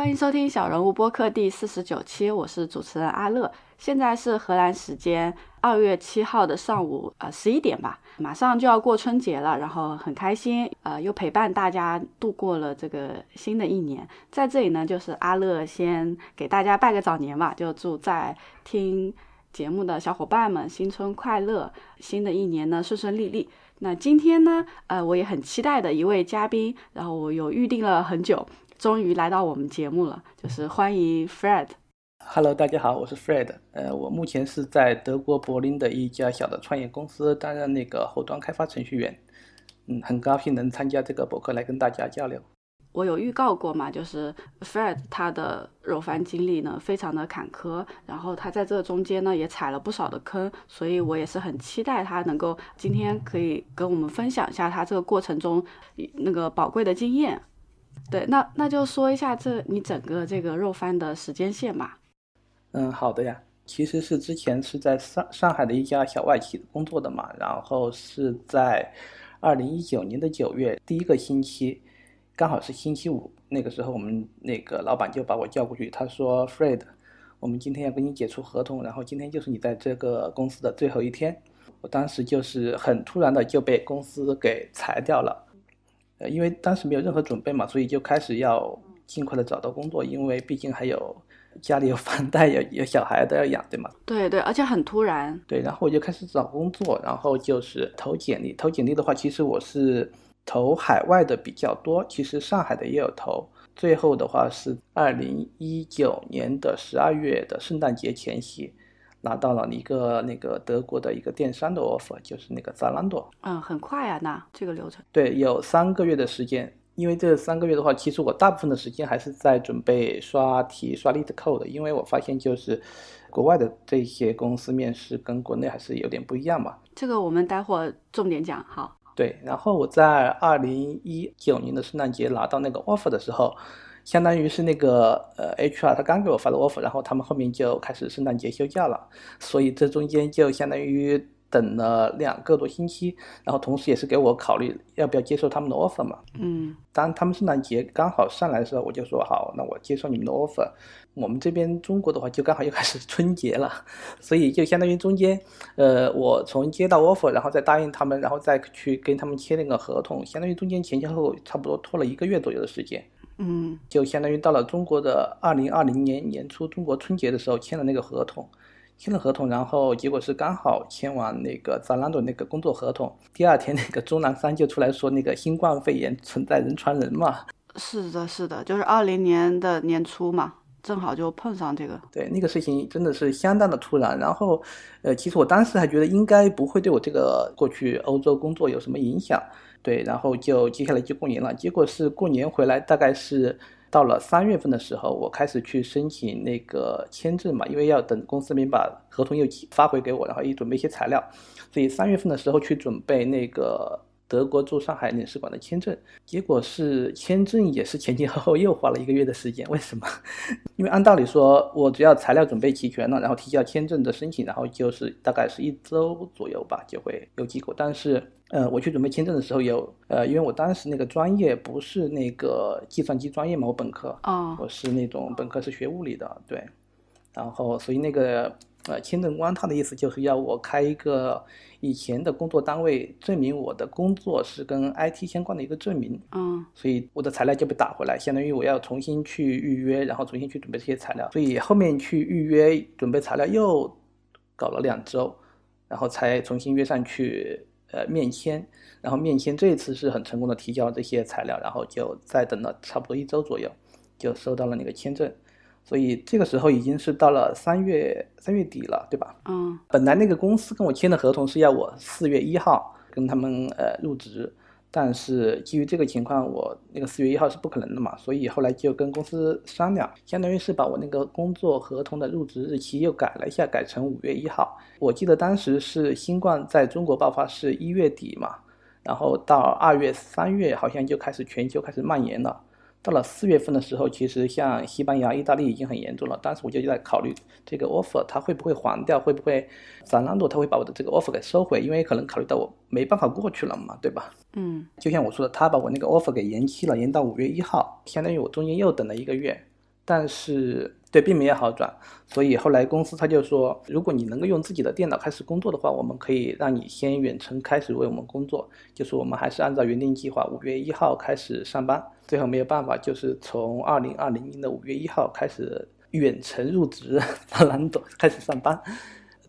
欢迎收听小人物播客第四十九期，我是主持人阿乐。现在是荷兰时间二月七号的上午，呃十一点吧，马上就要过春节了，然后很开心，呃又陪伴大家度过了这个新的一年。在这里呢，就是阿乐先给大家拜个早年吧，就祝在听节目的小伙伴们新春快乐，新的一年呢顺顺利利。那今天呢，呃我也很期待的一位嘉宾，然后我有预定了很久。终于来到我们节目了，就是欢迎 Fred。Hello，大家好，我是 Fred。呃，我目前是在德国柏林的一家小的创业公司担任那个后端开发程序员。嗯，很高兴能参加这个博客来跟大家交流。我有预告过嘛，就是 Fred 他的肉番经历呢非常的坎坷，然后他在这中间呢也踩了不少的坑，所以我也是很期待他能够今天可以跟我们分享一下他这个过程中那个宝贵的经验。对，那那就说一下这你整个这个肉番的时间线吧。嗯，好的呀。其实是之前是在上上海的一家小外企工作的嘛，然后是在二零一九年的九月第一个星期，刚好是星期五，那个时候我们那个老板就把我叫过去，他说：“Fred，我们今天要跟你解除合同，然后今天就是你在这个公司的最后一天。”我当时就是很突然的就被公司给裁掉了。呃，因为当时没有任何准备嘛，所以就开始要尽快的找到工作，因为毕竟还有家里有房贷，有有小孩都要养，对吗？对对，而且很突然。对，然后我就开始找工作，然后就是投简历。投简历的话，其实我是投海外的比较多，其实上海的也有投。最后的话是二零一九年的十二月的圣诞节前夕。拿到了一个那个德国的一个电商的 offer，就是那个 Zalando。嗯，很快啊，那这个流程。对，有三个月的时间。因为这三个月的话，其实我大部分的时间还是在准备刷题、刷 lead code。因为我发现就是国外的这些公司面试跟国内还是有点不一样嘛。这个我们待会儿重点讲好。对，然后我在二零一九年的圣诞节拿到那个 offer 的时候。相当于是那个呃，HR 他刚给我发的 offer，然后他们后面就开始圣诞节休假了，所以这中间就相当于等了两个多星期，然后同时也是给我考虑要不要接受他们的 offer 嘛。嗯。当他们圣诞节刚好上来的时候，我就说好，那我接受你们的 offer。我们这边中国的话就刚好又开始春节了，所以就相当于中间，呃，我从接到 offer，然后再答应他们，然后再去跟他们签那个合同，相当于中间前前后后差不多拖了一个月左右的时间。嗯，就相当于到了中国的二零二零年年初，中国春节的时候签了那个合同，签了合同，然后结果是刚好签完那个 Zalando 那个工作合同，第二天那个钟南山就出来说那个新冠肺炎存在人传人嘛。是的，是的，就是二零年的年初嘛，正好就碰上这个。对，那个事情真的是相当的突然。然后，呃，其实我当时还觉得应该不会对我这个过去欧洲工作有什么影响。对，然后就接下来就过年了。结果是过年回来，大概是到了三月份的时候，我开始去申请那个签证嘛，因为要等公司那边把合同又发回给我，然后也准备一些材料，所以三月份的时候去准备那个。德国驻上海领事馆的签证，结果是签证也是前前后后又花了一个月的时间。为什么？因为按道理说，我只要材料准备齐全了，然后提交签证的申请，然后就是大概是一周左右吧，就会有结果。但是，呃，我去准备签证的时候有，呃，因为我当时那个专业不是那个计算机专业嘛，我本科，啊，我是那种本科是学物理的，对，然后所以那个。呃，签证官他的意思就是要我开一个以前的工作单位证明我的工作是跟 IT 相关的一个证明。嗯，所以我的材料就被打回来，相当于我要重新去预约，然后重新去准备这些材料。所以后面去预约准备材料又搞了两周，然后才重新约上去呃面签。然后面签这一次是很成功的提交了这些材料，然后就再等了差不多一周左右，就收到了那个签证。所以这个时候已经是到了三月三月底了，对吧？嗯。本来那个公司跟我签的合同是要我四月一号跟他们呃入职，但是基于这个情况，我那个四月一号是不可能的嘛，所以后来就跟公司商量，相当于是把我那个工作合同的入职日期又改了一下，改成五月一号。我记得当时是新冠在中国爆发是一月底嘛，然后到二月三月好像就开始全球开始蔓延了。到了四月份的时候，其实像西班牙、意大利已经很严重了。当时我就在考虑这个 offer，它会不会黄掉？会不会 Zalando 他会把我的这个 offer 给收回？因为可能考虑到我没办法过去了嘛，对吧？嗯，就像我说的，他把我那个 offer 给延期了，延到五月一号，相当于我中间又等了一个月。但是对并没有好转，所以后来公司他就说，如果你能够用自己的电脑开始工作的话，我们可以让你先远程开始为我们工作，就是我们还是按照原定计划，五月一号开始上班。最后没有办法，就是从二零二零年的五月一号开始远程入职，在兰朵开始上班。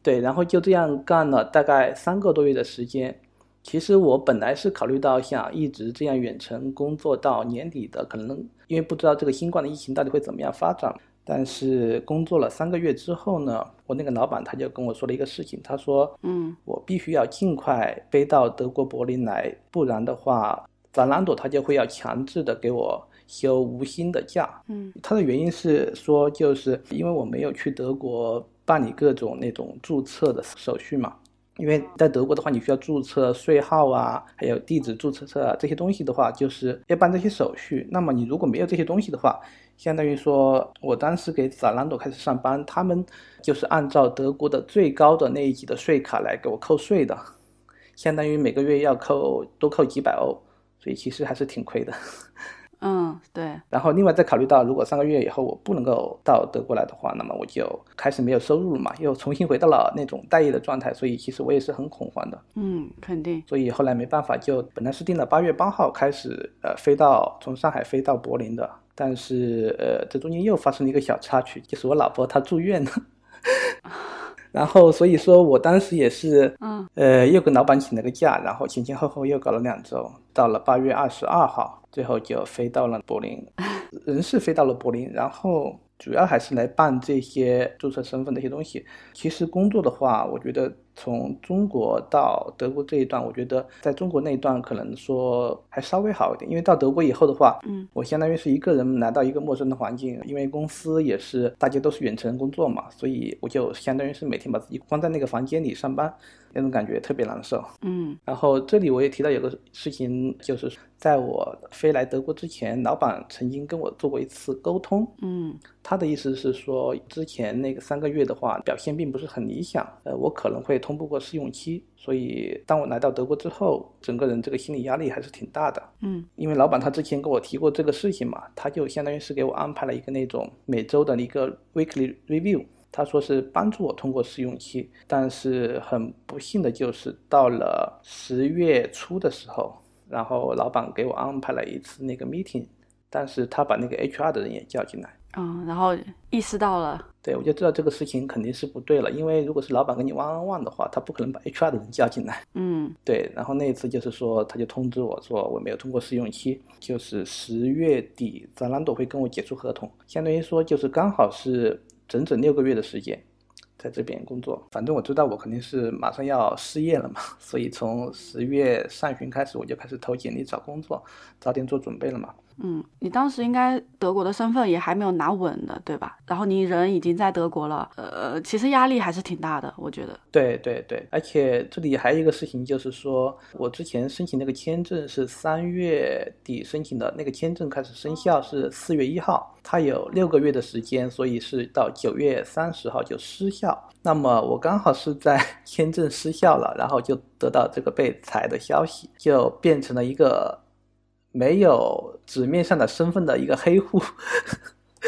对，然后就这样干了大概三个多月的时间。其实我本来是考虑到想一直这样远程工作到年底的，可能因为不知道这个新冠的疫情到底会怎么样发展。但是工作了三个月之后呢，我那个老板他就跟我说了一个事情，他说：“嗯，我必须要尽快飞到德国柏林来，不然的话，法兰朵他就会要强制的给我休无薪的假。”嗯，他的原因是说，就是因为我没有去德国办理各种那种注册的手续嘛。因为在德国的话，你需要注册税号啊，还有地址注册册啊这些东西的话，就是要办这些手续。那么你如果没有这些东西的话，相当于说我当时给萨兰朵开始上班，他们就是按照德国的最高的那一级的税卡来给我扣税的，相当于每个月要扣多扣几百欧，所以其实还是挺亏的。嗯，对。然后另外再考虑到，如果三个月以后我不能够到德国来的话，那么我就开始没有收入了嘛，又重新回到了那种待业的状态，所以其实我也是很恐慌的。嗯，肯定。所以后来没办法，就本来是定了八月八号开始，呃，飞到从上海飞到柏林的，但是呃，这中间又发生了一个小插曲，就是我老婆她住院了。然后，所以说我当时也是，嗯，呃，又跟老板请了个假，然后前前后后又搞了两周，到了八月二十二号，最后就飞到了柏林，人是飞到了柏林，然后。主要还是来办这些注册身份的一些东西。其实工作的话，我觉得从中国到德国这一段，我觉得在中国那一段可能说还稍微好一点。因为到德国以后的话，嗯，我相当于是一个人来到一个陌生的环境，因为公司也是大家都是远程工作嘛，所以我就相当于是每天把自己关在那个房间里上班。那种感觉特别难受，嗯，然后这里我也提到有个事情，就是在我飞来德国之前，老板曾经跟我做过一次沟通，嗯，他的意思是说，之前那个三个月的话表现并不是很理想，呃，我可能会通不过试用期，所以当我来到德国之后，整个人这个心理压力还是挺大的，嗯，因为老板他之前跟我提过这个事情嘛，他就相当于是给我安排了一个那种每周的一个 weekly review。他说是帮助我通过试用期，但是很不幸的就是到了十月初的时候，然后老板给我安排了一次那个 meeting，但是他把那个 HR 的人也叫进来，嗯，然后意识到了，对我就知道这个事情肯定是不对了，因为如果是老板跟你 one on one 的话，他不可能把 HR 的人叫进来，嗯，对，然后那一次就是说他就通知我说我没有通过试用期，就是十月底 Zalando 会跟我解除合同，相当于说就是刚好是。整整六个月的时间，在这边工作。反正我知道我肯定是马上要失业了嘛，所以从十月上旬开始，我就开始投简历找工作，早点做准备了嘛。嗯，你当时应该德国的身份也还没有拿稳的，对吧？然后你人已经在德国了，呃，其实压力还是挺大的，我觉得。对对对，而且这里还有一个事情，就是说我之前申请那个签证是三月底申请的，那个签证开始生效是四月一号，它有六个月的时间，所以是到九月三十号就失效。那么我刚好是在 签证失效了，然后就得到这个被裁的消息，就变成了一个。没有纸面上的身份的一个黑户，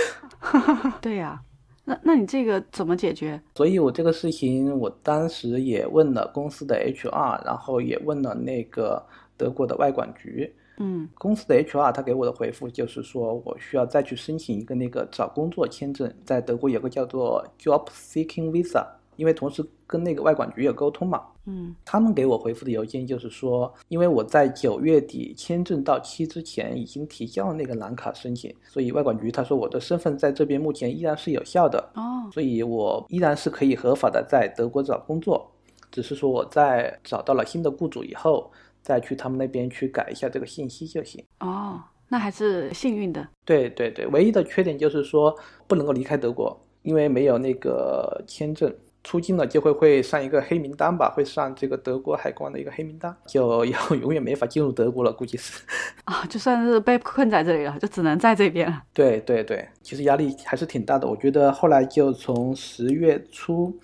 对呀，那那你这个怎么解决？所以我这个事情，我当时也问了公司的 HR，然后也问了那个德国的外管局。嗯，公司的 HR 他给我的回复就是说我需要再去申请一个那个找工作签证，在德国有个叫做 Job Seeking Visa。因为同时跟那个外管局有沟通嘛，嗯，他们给我回复的邮件就是说，因为我在九月底签证到期之前已经提交了那个蓝卡申请，所以外管局他说我的身份在这边目前依然是有效的，哦，所以我依然是可以合法的在德国找工作，只是说我在找到了新的雇主以后，再去他们那边去改一下这个信息就行。哦，那还是幸运的。对对对，唯一的缺点就是说不能够离开德国，因为没有那个签证。出境了就会会上一个黑名单吧，会上这个德国海关的一个黑名单，就要永远没法进入德国了，估计是 啊，就算是被困在这里了，就只能在这边了。对对对，其实压力还是挺大的。我觉得后来就从十月初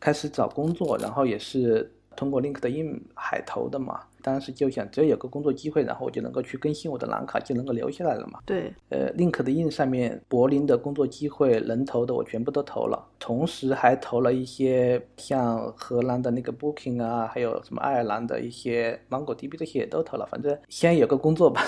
开始找工作，然后也是通过 LinkedIn 海投的嘛，当时就想，只要有个工作机会，然后我就能够去更新我的蓝卡，就能够留下来了嘛。对，呃，LinkedIn 上面柏林的工作机会能投的我全部都投了，同时还投了一些像荷兰的那个 Booking 啊，还有什么爱尔兰的一些 MongoDB 这些也都投了，反正先有个工作吧。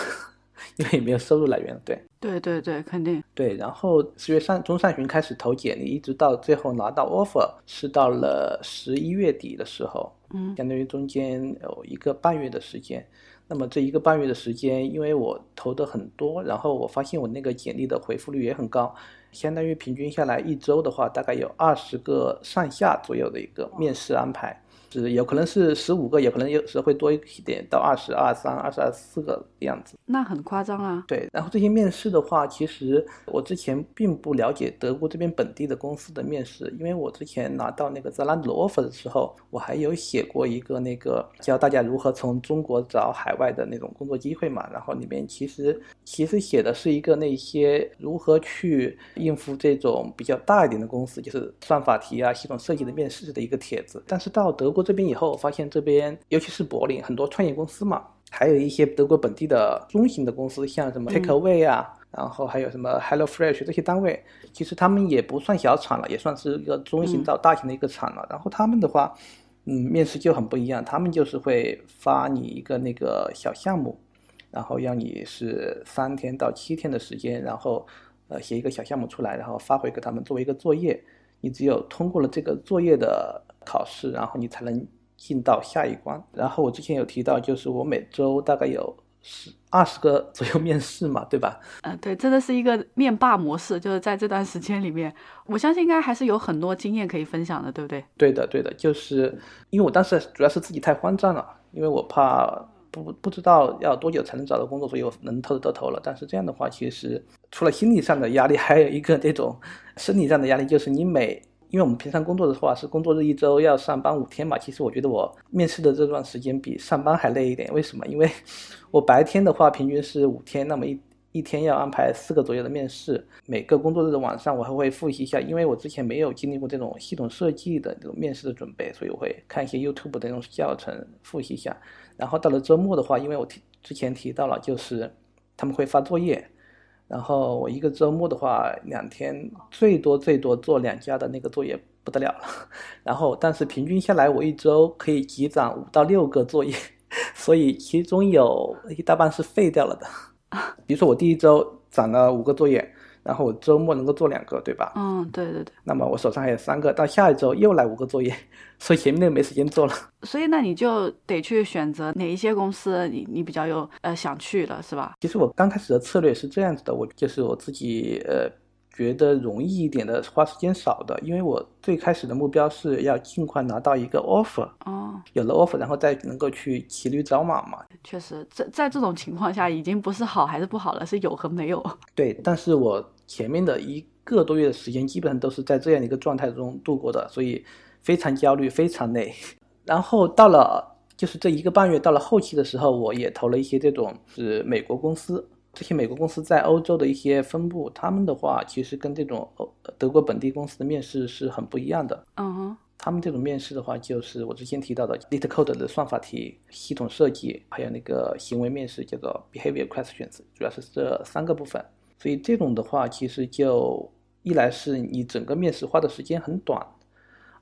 因为也没有收入来源，对，对对对，肯定对。然后四月上中上旬开始投简历，一直到最后拿到 offer 是到了十一月底的时候，嗯，相当于中间有一个半月的时间。那么这一个半月的时间，因为我投的很多，然后我发现我那个简历的回复率也很高，相当于平均下来一周的话，大概有二十个上下左右的一个面试安排。是有可能是十五个，有可能有时会多一点，到二十二三、二十二四个样子。那很夸张啊。对，然后这些面试的话，其实我之前并不了解德国这边本地的公司的面试，因为我之前拿到那个 Zalando 的 offer 的时候，我还有写过一个那个教大家如何从中国找海外的那种工作机会嘛。然后里面其实其实写的是一个那些如何去应付这种比较大一点的公司，就是算法题啊、系统设计的面试的一个帖子。但是到德国。这边以后，我发现这边尤其是柏林很多创业公司嘛，还有一些德国本地的中型的公司，像什么 Takeaway 啊，然后还有什么 Hello Fresh 这些单位，其实他们也不算小厂了，也算是一个中型到大型的一个厂了。然后他们的话，嗯，面试就很不一样，他们就是会发你一个那个小项目，然后让你是三天到七天的时间，然后呃写一个小项目出来，然后发回给他们作为一个作业。你只有通过了这个作业的。考试，然后你才能进到下一关。然后我之前有提到，就是我每周大概有十二十个左右面试嘛，对吧？嗯，对，真的是一个面霸模式。就是在这段时间里面，我相信应该还是有很多经验可以分享的，对不对？对的，对的，就是因为我当时主要是自己太慌张了，因为我怕不不知道要多久才能找到工作，所以我能投的都投了。但是这样的话，其实除了心理上的压力，还有一个这种生理上的压力，就是你每因为我们平常工作的话是工作日一周要上班五天嘛，其实我觉得我面试的这段时间比上班还累一点。为什么？因为我白天的话平均是五天，那么一一天要安排四个左右的面试。每个工作日的晚上我还会复习一下，因为我之前没有经历过这种系统设计的这种面试的准备，所以我会看一些 YouTube 的那种教程复习一下。然后到了周末的话，因为我提之前提到了，就是他们会发作业。然后我一个周末的话，两天最多最多做两家的那个作业不得了了。然后，但是平均下来，我一周可以积攒五到六个作业，所以其中有一大半是废掉了的。比如说，我第一周攒了五个作业。然后我周末能够做两个，对吧？嗯，对对对。那么我手上还有三个，到下一周又来五个作业，所以前面那个没时间做了。所以那你就得去选择哪一些公司，你你比较有呃想去的是吧？其实我刚开始的策略是这样子的，我就是我自己呃。觉得容易一点的，花时间少的，因为我最开始的目标是要尽快拿到一个 offer，哦，有了 offer，然后再能够去骑驴找马嘛。确实，在在这种情况下，已经不是好还是不好了，是有和没有。对，但是我前面的一个多月的时间，基本上都是在这样一个状态中度过的，所以非常焦虑，非常累。然后到了就是这一个半月，到了后期的时候，我也投了一些这种是美国公司。这些美国公司在欧洲的一些分部，他们的话其实跟这种欧德国本地公司的面试是很不一样的。嗯哼，他们这种面试的话，就是我之前提到的 LeetCode 的算法题、系统设计，还有那个行为面试，叫做 Behavior Questions，主要是这三个部分。所以这种的话，其实就一来是你整个面试花的时间很短。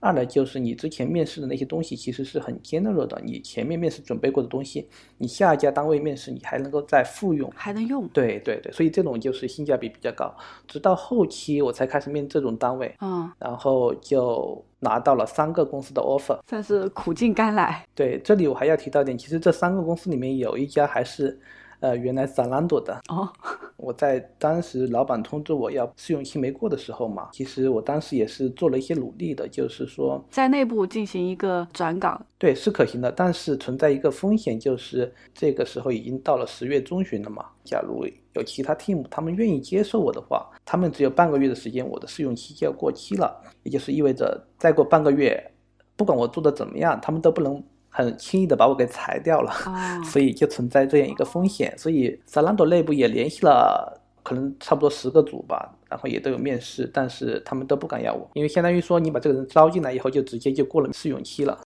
二呢就是你之前面试的那些东西其实是很 general 的，你前面面试准备过的东西，你下一家单位面试你还能够再复用，还能用。对对对，所以这种就是性价比比较高。直到后期我才开始面这种单位，嗯，然后就拿到了三个公司的 offer，算是苦尽甘来。对，这里我还要提到一点，其实这三个公司里面有一家还是。呃，原来 Zalando 的哦，我在当时老板通知我要试用期没过的时候嘛，其实我当时也是做了一些努力的，就是说在内部进行一个转岗，对，是可行的，但是存在一个风险，就是这个时候已经到了十月中旬了嘛，假如有其他 team 他们愿意接受我的话，他们只有半个月的时间，我的试用期就要过期了，也就是意味着再过半个月，不管我做的怎么样，他们都不能。很轻易的把我给裁掉了，所以就存在这样一个风险。所以 Zalando 内部也联系了，可能差不多十个组吧，然后也都有面试，但是他们都不敢要我，因为相当于说你把这个人招进来以后，就直接就过了试用期了。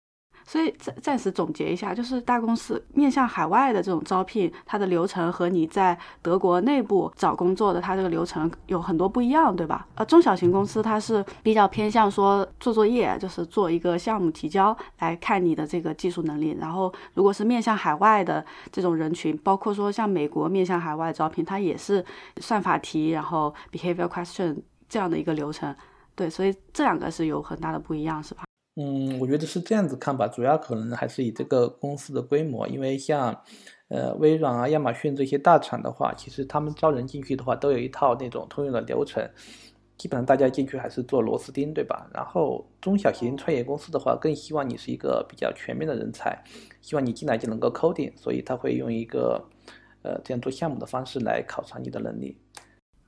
所以暂暂时总结一下，就是大公司面向海外的这种招聘，它的流程和你在德国内部找工作的它这个流程有很多不一样，对吧？呃，中小型公司它是比较偏向说做作业，就是做一个项目提交来看你的这个技术能力。然后如果是面向海外的这种人群，包括说像美国面向海外招聘，它也是算法题，然后 behavior question 这样的一个流程。对，所以这两个是有很大的不一样，是吧？嗯，我觉得是这样子看吧，主要可能还是以这个公司的规模，因为像，呃，微软啊、亚马逊这些大厂的话，其实他们招人进去的话，都有一套那种通用的流程，基本上大家进去还是做螺丝钉，对吧？然后中小型创业公司的话，更希望你是一个比较全面的人才，希望你进来就能够 coding，所以他会用一个，呃，这样做项目的方式来考察你的能力。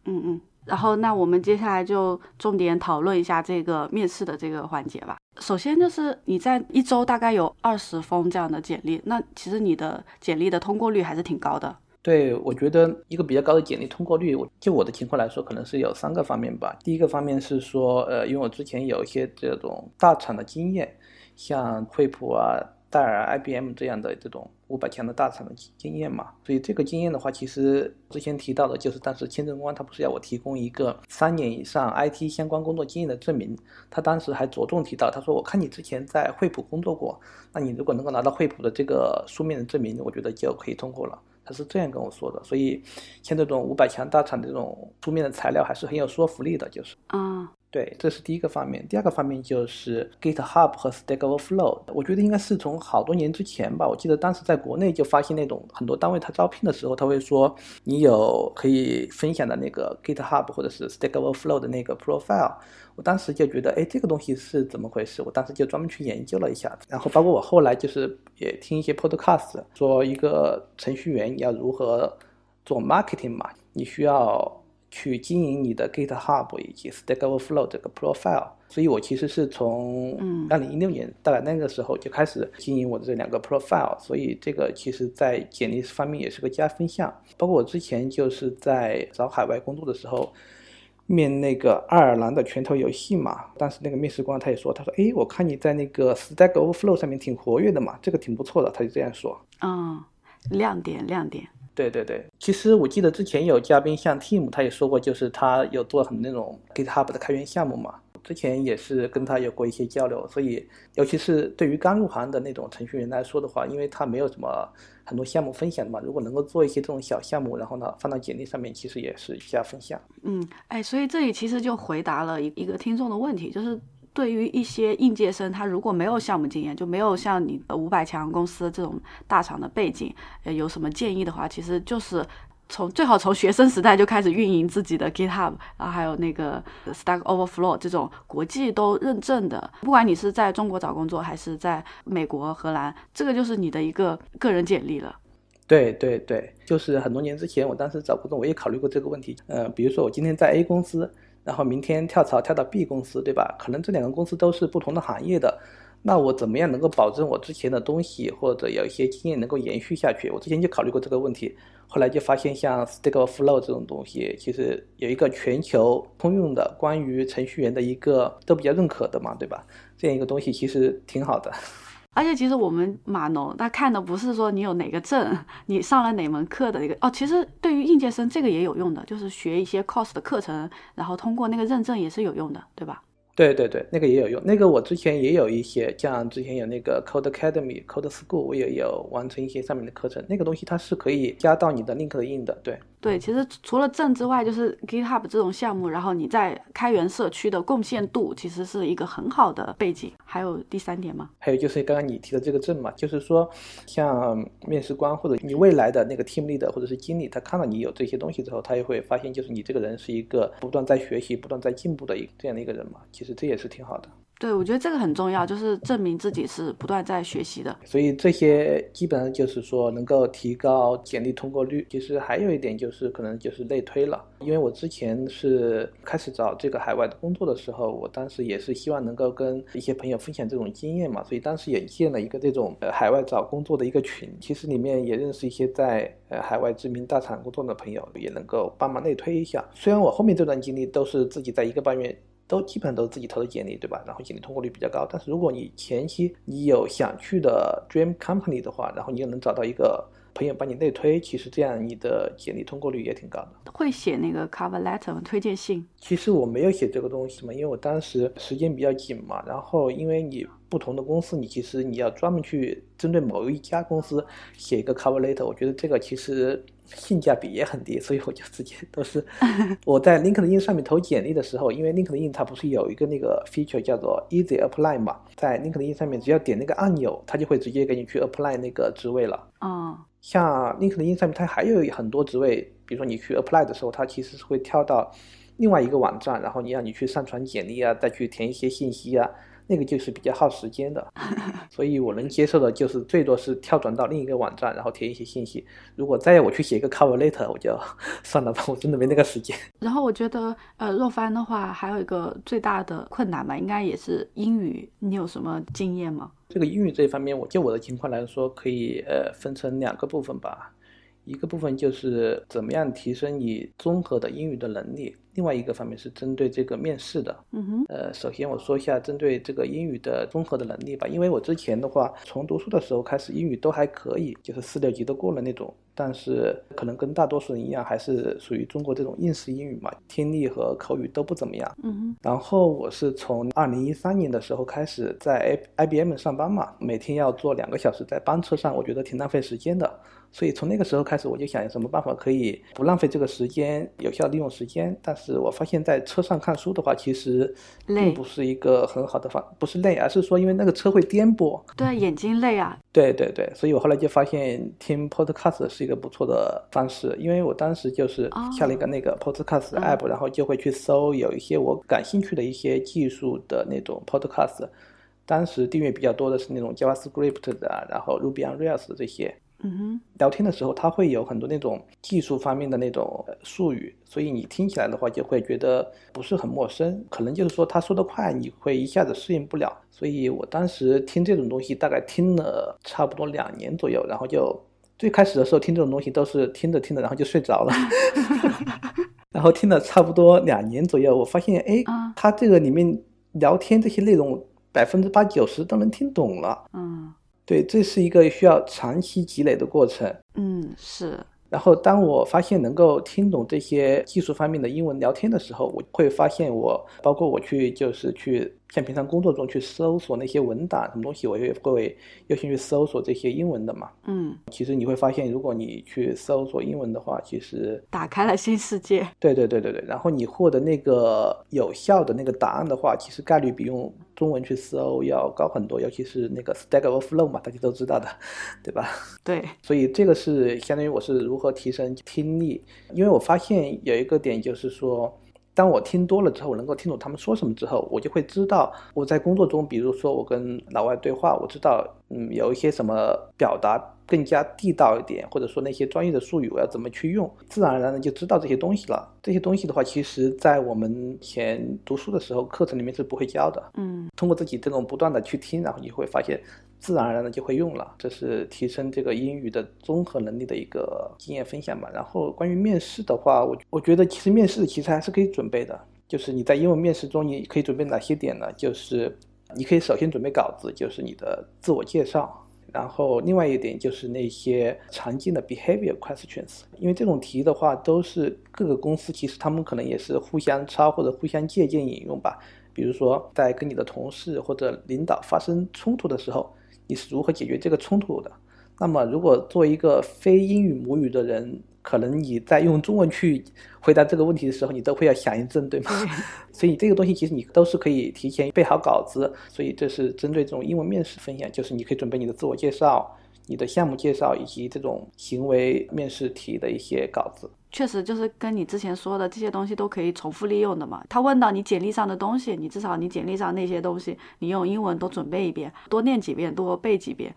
嗯嗯。然后，那我们接下来就重点讨论一下这个面试的这个环节吧。首先就是你在一周大概有二十封这样的简历，那其实你的简历的通过率还是挺高的。对，我觉得一个比较高的简历通过率，我就我的情况来说，可能是有三个方面吧。第一个方面是说，呃，因为我之前有一些这种大厂的经验，像惠普啊。戴尔、IBM 这样的这种五百强的大厂的经验嘛，所以这个经验的话，其实之前提到的就是，当时签证官他不是要我提供一个三年以上 IT 相关工作经验的证明，他当时还着重提到，他说我看你之前在惠普工作过，那你如果能够拿到惠普的这个书面的证明，我觉得就可以通过了。他是这样跟我说的，所以像这种五百强大厂的这种书面的材料还是很有说服力的，就是啊。对，这是第一个方面。第二个方面就是 GitHub 和 Stack Overflow，我觉得应该是从好多年之前吧。我记得当时在国内就发现那种很多单位他招聘的时候，他会说你有可以分享的那个 GitHub 或者是 Stack Overflow 的那个 profile。我当时就觉得，哎，这个东西是怎么回事？我当时就专门去研究了一下。然后包括我后来就是也听一些 podcast，说一个程序员要如何做 marketing 嘛，你需要。去经营你的 GitHub 以及 Stack Overflow 这个 profile，所以我其实是从二零一六年大概那个时候就开始经营我的这两个 profile，所以这个其实在简历方面也是个加分项。包括我之前就是在找海外工作的时候，面那个爱尔兰的拳头游戏嘛，当时那个面试官他也说，他说，哎，我看你在那个 Stack Overflow 上面挺活跃的嘛，这个挺不错的，他就这样说。嗯，亮点，亮点。对对对，其实我记得之前有嘉宾像 Tim，他也说过，就是他有做很那种 GitHub 的开源项目嘛。之前也是跟他有过一些交流，所以尤其是对于刚入行的那种程序员来说的话，因为他没有什么很多项目分享嘛，如果能够做一些这种小项目，然后呢放到简历上面，其实也是一加分项。嗯，哎，所以这里其实就回答了一一个听众的问题，就是。对于一些应届生，他如果没有项目经验，就没有像你五百强公司这种大厂的背景，呃，有什么建议的话，其实就是从最好从学生时代就开始运营自己的 GitHub，然后还有那个 Stack Overflow 这种国际都认证的，不管你是在中国找工作还是在美国、荷兰，这个就是你的一个个人简历了。对对对，就是很多年之前，我当时找工作，我也考虑过这个问题。呃，比如说我今天在 A 公司。然后明天跳槽跳到 B 公司，对吧？可能这两个公司都是不同的行业的，那我怎么样能够保证我之前的东西或者有一些经验能够延续下去？我之前就考虑过这个问题，后来就发现像 Stack Overflow 这种东西，其实有一个全球通用的关于程序员的一个都比较认可的嘛，对吧？这样一个东西其实挺好的。而且其实我们码农他看的不是说你有哪个证，你上了哪门课的一个哦，其实对于应届生这个也有用的，就是学一些 course 的课程，然后通过那个认证也是有用的，对吧？对对对，那个也有用。那个我之前也有一些，像之前有那个 Code Academy、Code School，我也有完成一些上面的课程。那个东西它是可以加到你的 LinkedIn 的，对。对，其实除了证之外，就是 GitHub 这种项目，然后你在开源社区的贡献度，其实是一个很好的背景。还有第三点吗？还有就是刚刚你提的这个证嘛，就是说，像面试官或者你未来的那个 team leader 或者是经理，他看到你有这些东西之后，他也会发现，就是你这个人是一个不断在学习、不断在进步的一这样的一个人嘛。其实这也是挺好的。对，我觉得这个很重要，就是证明自己是不断在学习的。所以这些基本上就是说能够提高简历通过率。其实还有一点就是可能就是内推了，因为我之前是开始找这个海外的工作的时候，我当时也是希望能够跟一些朋友分享这种经验嘛，所以当时也建了一个这种呃海外找工作的一个群。其实里面也认识一些在呃海外知名大厂工作的朋友，也能够帮忙内推一下。虽然我后面这段经历都是自己在一个半月。都基本上都是自己投的简历，对吧？然后简历通过率比较高。但是如果你前期你有想去的 dream company 的话，然后你又能找到一个朋友帮你内推，其实这样你的简历通过率也挺高的。会写那个 cover letter 推荐信？其实我没有写这个东西嘛，因为我当时时间比较紧嘛。然后因为你不同的公司，你其实你要专门去针对某一家公司写一个 cover letter，我觉得这个其实。性价比也很低，所以我就直接都是 我在 LinkedIn 上面投简历的时候，因为 LinkedIn 它不是有一个那个 feature 叫做 Easy Apply 嘛，在 LinkedIn 上面只要点那个按钮，它就会直接给你去 apply 那个职位了。嗯，像 LinkedIn 上面它还有很多职位，比如说你去 apply 的时候，它其实是会跳到另外一个网站，然后你让你去上传简历啊，再去填一些信息啊。那个就是比较耗时间的，所以我能接受的就是最多是跳转到另一个网站，然后填一些信息。如果再要我去写一个 cover letter，我就 算了吧，我真的没那个时间。然后我觉得，呃，若帆的话还有一个最大的困难吧，应该也是英语。你有什么经验吗？这个英语这一方面，我就我的情况来说，可以呃分成两个部分吧。一个部分就是怎么样提升你综合的英语的能力。另外一个方面是针对这个面试的，嗯哼，呃，首先我说一下针对这个英语的综合的能力吧，因为我之前的话，从读书的时候开始英语都还可以，就是四六级都过了那种，但是可能跟大多数人一样，还是属于中国这种应试英语嘛，听力和口语都不怎么样，嗯哼，然后我是从二零一三年的时候开始在 I B M 上班嘛，每天要坐两个小时在班车上，我觉得挺浪费时间的，所以从那个时候开始，我就想有什么办法可以不浪费这个时间，有效利用时间，但是。我发现，在车上看书的话，其实并不是一个很好的方，不是累，而是说因为那个车会颠簸，对，眼睛累啊。对对对，所以我后来就发现听 podcast 是一个不错的方式，因为我当时就是下了一个那个 podcast app，然后就会去搜有一些我感兴趣的一些技术的那种 podcast，当时订阅比较多的是那种 JavaScript 的，然后 Ruby on Rails 这些。嗯哼，聊天的时候他会有很多那种技术方面的那种术语，所以你听起来的话就会觉得不是很陌生。可能就是说他说的快，你会一下子适应不了。所以我当时听这种东西大概听了差不多两年左右，然后就最开始的时候听这种东西都是听着听着然后就睡着了，然后听了差不多两年左右，我发现哎，他这个里面聊天这些内容百分之八九十都能听懂了。嗯。对，这是一个需要长期积累的过程。嗯，是。然后，当我发现能够听懂这些技术方面的英文聊天的时候，我会发现我，包括我去就是去像平常工作中去搜索那些文档什么东西，我也会优先去搜索这些英文的嘛。嗯，其实你会发现，如果你去搜索英文的话，其实打开了新世界。对对对对对。然后你获得那个有效的那个答案的话，其实概率比用中文去搜要高很多，尤其是那个 Stack Overflow 嘛，大家都知道的，对吧？对。所以这个是相当于我是如何。提升听力，因为我发现有一个点，就是说，当我听多了之后，我能够听懂他们说什么之后，我就会知道我在工作中，比如说我跟老外对话，我知道，嗯，有一些什么表达更加地道一点，或者说那些专业的术语我要怎么去用，自然而然的就知道这些东西了。这些东西的话，其实在我们前读书的时候，课程里面是不会教的。嗯，通过自己这种不断的去听，然后你会发现。自然而然的就会用了，这是提升这个英语的综合能力的一个经验分享吧。然后关于面试的话，我我觉得其实面试其实还是可以准备的。就是你在英文面试中，你可以准备哪些点呢？就是你可以首先准备稿子，就是你的自我介绍。然后另外一点就是那些常见的 behavior questions，因为这种题的话都是各个公司其实他们可能也是互相抄或者互相借鉴引用吧。比如说在跟你的同事或者领导发生冲突的时候。你是如何解决这个冲突的？那么，如果作为一个非英语母语的人，可能你在用中文去回答这个问题的时候，你都会要想一阵，对吗？所以这个东西其实你都是可以提前备好稿子。所以这是针对这种英文面试分享，就是你可以准备你的自我介绍、你的项目介绍以及这种行为面试题的一些稿子。确实，就是跟你之前说的这些东西都可以重复利用的嘛。他问到你简历上的东西，你至少你简历上那些东西，你用英文多准备一遍，多念几遍，多背几遍，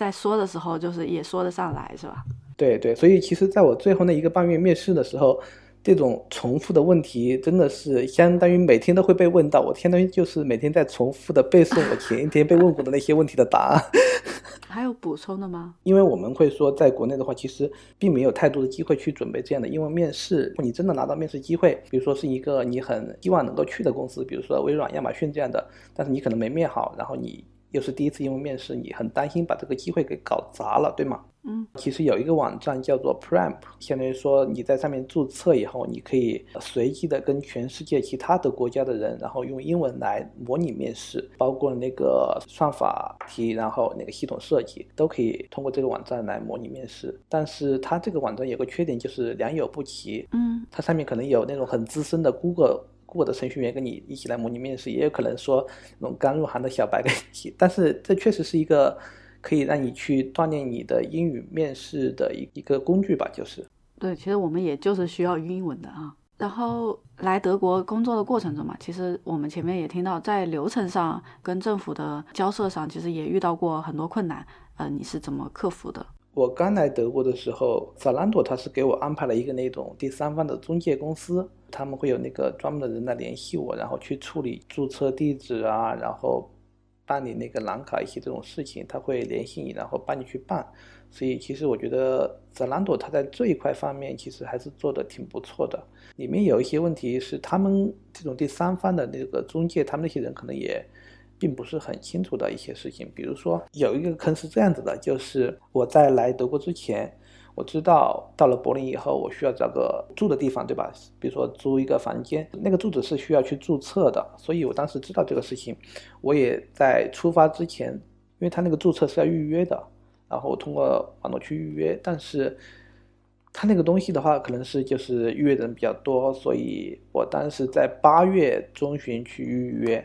在说的时候就是也说得上来，是吧？对对，所以其实在我最后那一个半月面试的时候，这种重复的问题真的是相当于每天都会被问到，我相当于就是每天在重复的背诵我前一天被问过的那些问题的答案。还有补充的吗？因为我们会说，在国内的话，其实并没有太多的机会去准备这样的英文面试。你真的拿到面试机会，比如说是一个你很希望能够去的公司，比如说微软、亚马逊这样的，但是你可能没面好，然后你又是第一次英文面试，你很担心把这个机会给搞砸了，对吗？嗯，其实有一个网站叫做 Premp，相当于说你在上面注册以后，你可以随机的跟全世界其他的国家的人，然后用英文来模拟面试，包括那个算法题，然后那个系统设计都可以通过这个网站来模拟面试。但是它这个网站有个缺点就是良莠不齐，嗯，它上面可能有那种很资深的 Google 过的程序员跟你一起来模拟面试，也有可能说那种刚入行的小白跟你一起。但是这确实是一个。可以让你去锻炼你的英语面试的一一个工具吧，就是对，其实我们也就是需要英文的啊。然后来德国工作的过程中嘛，其实我们前面也听到，在流程上跟政府的交涉上，其实也遇到过很多困难。呃，你是怎么克服的？我刚来德国的时候，Zalando 他是给我安排了一个那种第三方的中介公司，他们会有那个专门的人来联系我，然后去处理注册地址啊，然后。办理那个蓝卡一些这种事情，他会联系你，然后帮你去办。所以其实我觉得 Zalando 他在这一块方面其实还是做的挺不错的。里面有一些问题是他们这种第三方的那个中介，他们那些人可能也并不是很清楚的一些事情。比如说有一个坑是这样子的，就是我在来德国之前。我知道到了柏林以后，我需要找个住的地方，对吧？比如说租一个房间，那个住址是需要去注册的，所以我当时知道这个事情。我也在出发之前，因为他那个注册是要预约的，然后通过网络去预约。但是他那个东西的话，可能是就是预约的人比较多，所以我当时在八月中旬去预约，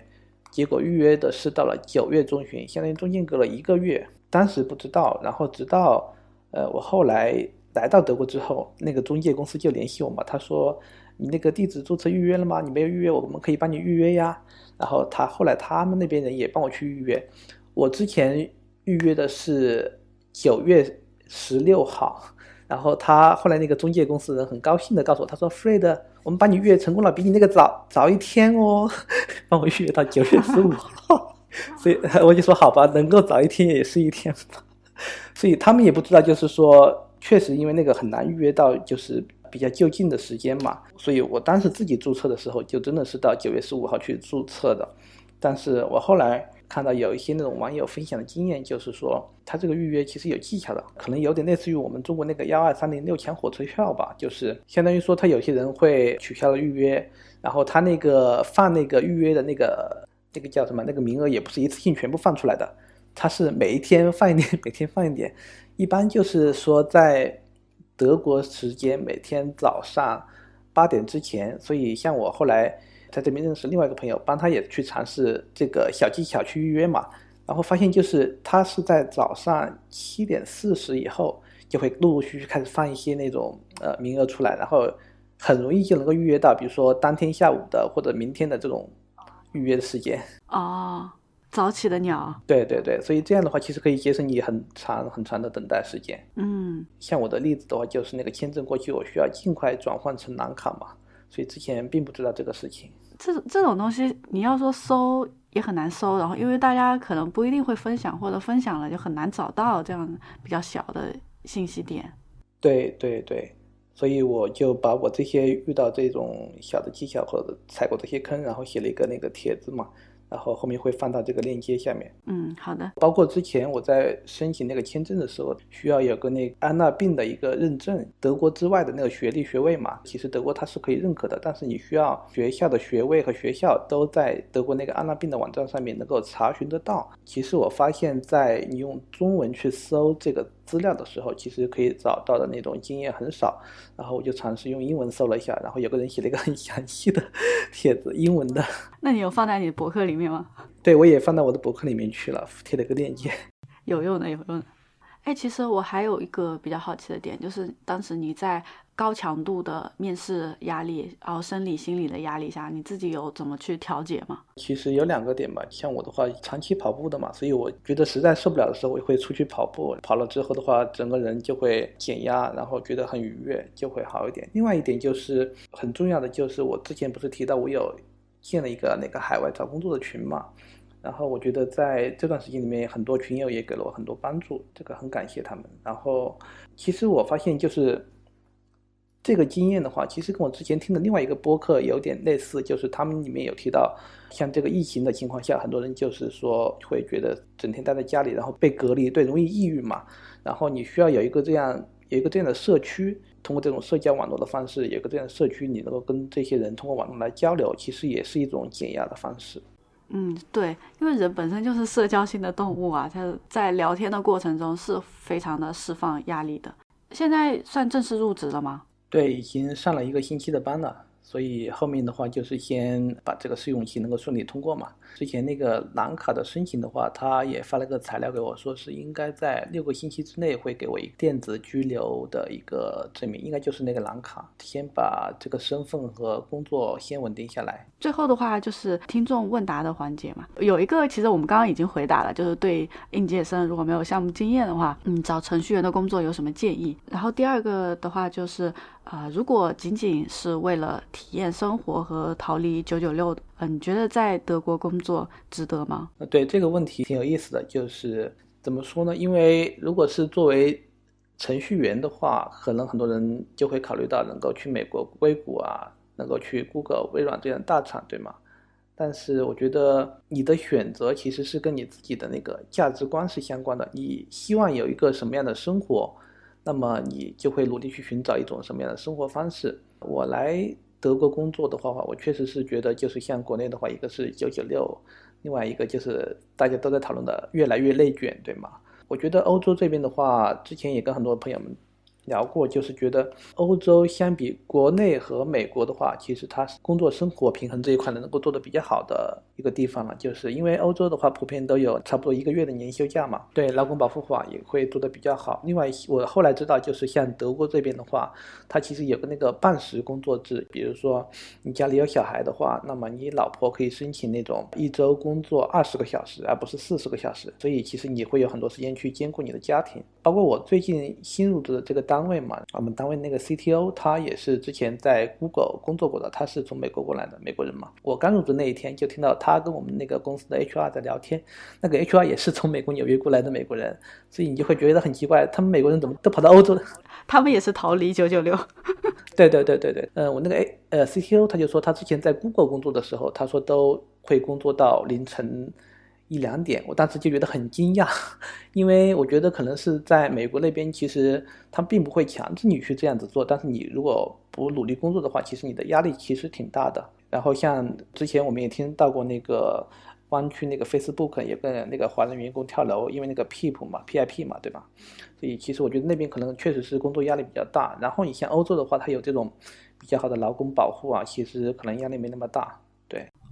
结果预约的是到了九月中旬，相当于中间隔了一个月。当时不知道，然后直到。呃，我后来来到德国之后，那个中介公司就联系我嘛，他说你那个地址注册预约了吗？你没有预约，我们可以帮你预约呀。然后他后来他们那边人也帮我去预约，我之前预约的是九月十六号，然后他后来那个中介公司人很高兴的告诉我，他说 Fred，我们帮你预约成功了，比你那个早早一天哦，帮我预约到九月十五号，所以 我就说好吧，能够早一天也是一天吧。所以他们也不知道，就是说，确实因为那个很难预约到，就是比较就近的时间嘛。所以我当时自己注册的时候，就真的是到九月十五号去注册的。但是我后来看到有一些那种网友分享的经验，就是说他这个预约其实有技巧的，可能有点类似于我们中国那个幺二三零六强火车票吧，就是相当于说他有些人会取消了预约，然后他那个放那个预约的那个那个叫什么那个名额也不是一次性全部放出来的。他是每一天放一点，每天放一点，一般就是说在德国时间每天早上八点之前。所以像我后来在这边认识另外一个朋友，帮他也去尝试这个小技巧去预约嘛，然后发现就是他是在早上七点四十以后就会陆陆续续开始放一些那种呃名额出来，然后很容易就能够预约到，比如说当天下午的或者明天的这种预约的时间。哦。早起的鸟，对对对，所以这样的话，其实可以节省你很长很长的等待时间。嗯，像我的例子的话，就是那个签证过去，我需要尽快转换成蓝卡嘛，所以之前并不知道这个事情。这种这种东西，你要说搜也很难搜，然后因为大家可能不一定会分享，或者分享了就很难找到这样比较小的信息点。对对对，所以我就把我这些遇到这种小的技巧或者踩过这些坑，然后写了一个那个帖子嘛。然后后面会放到这个链接下面。嗯，好的。包括之前我在申请那个签证的时候，需要有个那安娜病的一个认证，德国之外的那个学历学位嘛。其实德国它是可以认可的，但是你需要学校的学位和学校都在德国那个安娜病的网站上面能够查询得到。其实我发现，在你用中文去搜这个。资料的时候，其实可以找到的那种经验很少，然后我就尝试用英文搜了一下，然后有个人写了一个很详细的帖子，英文的。那你有放在你的博客里面吗？对，我也放到我的博客里面去了，贴了个链接。有用的，有用的。哎，其实我还有一个比较好奇的点，就是当时你在高强度的面试压力，然后生理心理的压力下，你自己有怎么去调节吗？其实有两个点吧，像我的话，长期跑步的嘛，所以我觉得实在受不了的时候，我会出去跑步。跑了之后的话，整个人就会减压，然后觉得很愉悦，就会好一点。另外一点就是很重要的，就是我之前不是提到我有建了一个那个海外找工作的群嘛，然后我觉得在这段时间里面，很多群友也给了我很多帮助，这个很感谢他们。然后其实我发现就是。这个经验的话，其实跟我之前听的另外一个播客有点类似，就是他们里面有提到，像这个疫情的情况下，很多人就是说会觉得整天待在家里，然后被隔离，对，容易抑郁嘛。然后你需要有一个这样有一个这样的社区，通过这种社交网络的方式，有个这样的社区，你能够跟这些人通过网络来交流，其实也是一种减压的方式。嗯，对，因为人本身就是社交性的动物啊，他在聊天的过程中是非常的释放压力的。现在算正式入职了吗？对，已经上了一个星期的班了，所以后面的话就是先把这个试用期能够顺利通过嘛。之前那个蓝卡的申请的话，他也发了个材料给我，说是应该在六个星期之内会给我一个电子居留的一个证明，应该就是那个蓝卡。先把这个身份和工作先稳定下来。最后的话就是听众问答的环节嘛，有一个其实我们刚刚已经回答了，就是对应届生如果没有项目经验的话，嗯，找程序员的工作有什么建议？然后第二个的话就是啊，如果仅仅是为了体验生活和逃离九九六。嗯，你觉得在德国工作值得吗？呃，对这个问题挺有意思的，就是怎么说呢？因为如果是作为程序员的话，可能很多人就会考虑到能够去美国硅谷啊，能够去 Google、微软这样大厂，对吗？但是我觉得你的选择其实是跟你自己的那个价值观是相关的。你希望有一个什么样的生活，那么你就会努力去寻找一种什么样的生活方式。我来。德国工作的话，我确实是觉得，就是像国内的话，一个是九九六，另外一个就是大家都在讨论的越来越内卷，对吗？我觉得欧洲这边的话，之前也跟很多朋友们。聊过，就是觉得欧洲相比国内和美国的话，其实它工作生活平衡这一块能够做的比较好的一个地方了。就是因为欧洲的话，普遍都有差不多一个月的年休假嘛，对劳工保护法也会做的比较好。另外，我后来知道，就是像德国这边的话，它其实有个那个半时工作制，比如说你家里有小孩的话，那么你老婆可以申请那种一周工作二十个小时，而不是四十个小时，所以其实你会有很多时间去兼顾你的家庭。包括我最近新入职的这个单。位嘛，我们单位那个 CTO 他也是之前在 Google 工作过的，他是从美国过来的美国人嘛。我刚入职那一天就听到他跟我们那个公司的 HR 在聊天，那个 HR 也是从美国纽约过来的美国人，所以你就会觉得很奇怪，他们美国人怎么都跑到欧洲？他们也是逃离九九六。对对对对对，嗯，我那个 A 呃 CTO 他就说他之前在 Google 工作的时候，他说都会工作到凌晨。一两点，我当时就觉得很惊讶，因为我觉得可能是在美国那边，其实他并不会强制你去这样子做，但是你如果不努力工作的话，其实你的压力其实挺大的。然后像之前我们也听到过那个湾区那个 Facebook 也跟那个华人员工跳楼，因为那个 PIP 嘛，PIP 嘛，对吧？所以其实我觉得那边可能确实是工作压力比较大。然后你像欧洲的话，它有这种比较好的劳工保护啊，其实可能压力没那么大，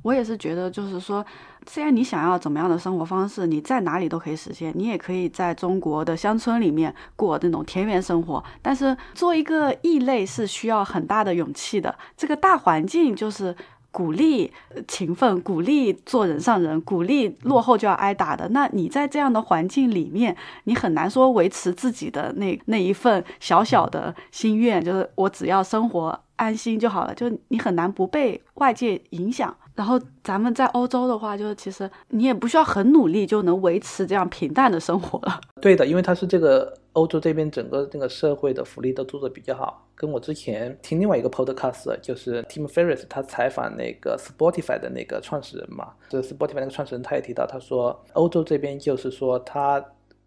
我也是觉得，就是说，虽然你想要怎么样的生活方式，你在哪里都可以实现。你也可以在中国的乡村里面过那种田园生活，但是做一个异类是需要很大的勇气的。这个大环境就是鼓励勤奋，鼓励做人上人，鼓励落后就要挨打的。那你在这样的环境里面，你很难说维持自己的那那一份小小的心愿，就是我只要生活安心就好了。就你很难不被外界影响。然后咱们在欧洲的话，就是其实你也不需要很努力就能维持这样平淡的生活了。对的，因为它是这个欧洲这边整个那个社会的福利都做得比较好。跟我之前听另外一个 podcast，就是 Tim Ferriss，他采访那个 Spotify 的那个创始人嘛，这 Spotify 那个创始人他也提到，他说欧洲这边就是说他。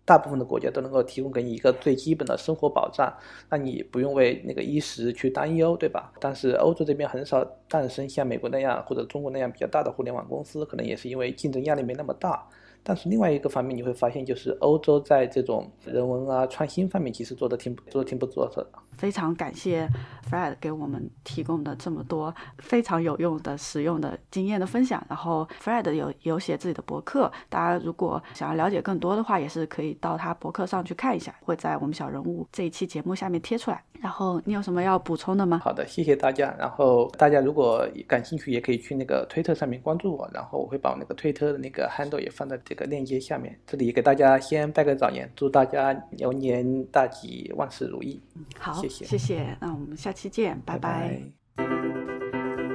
大部分的国家都能够提供给你一个最基本的生活保障，那你不用为那个衣食去担忧，对吧？但是欧洲这边很少诞生，像美国那样或者中国那样比较大的互联网公司，可能也是因为竞争压力没那么大。但是另外一个方面，你会发现，就是欧洲在这种人文啊、创新方面，其实做的挺做的挺不错的。非常感谢 Fred 给我们提供的这么多非常有用的、实用的经验的分享。然后 Fred 有有写自己的博客，大家如果想要了解更多的话，也是可以到他博客上去看一下，会在我们小人物这一期节目下面贴出来。然后你有什么要补充的吗？好的，谢谢大家。然后大家如果感兴趣，也可以去那个推特上面关注我，然后我会把我那个推特的那个 handle 也放在这个链接下面。这里给大家先拜个早年，祝大家牛年大吉，万事如意。好，谢谢，谢谢。那我们下期见，拜拜。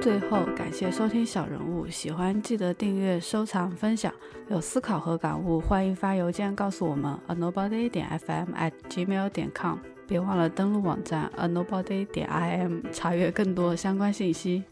最后，感谢收听小人物，喜欢记得订阅、收藏、分享。有思考和感悟，欢迎发邮件告诉我们：a nobody 点 fm at gmail 点 com。别忘了登录网站 a nobody 点 im，查阅更多相关信息。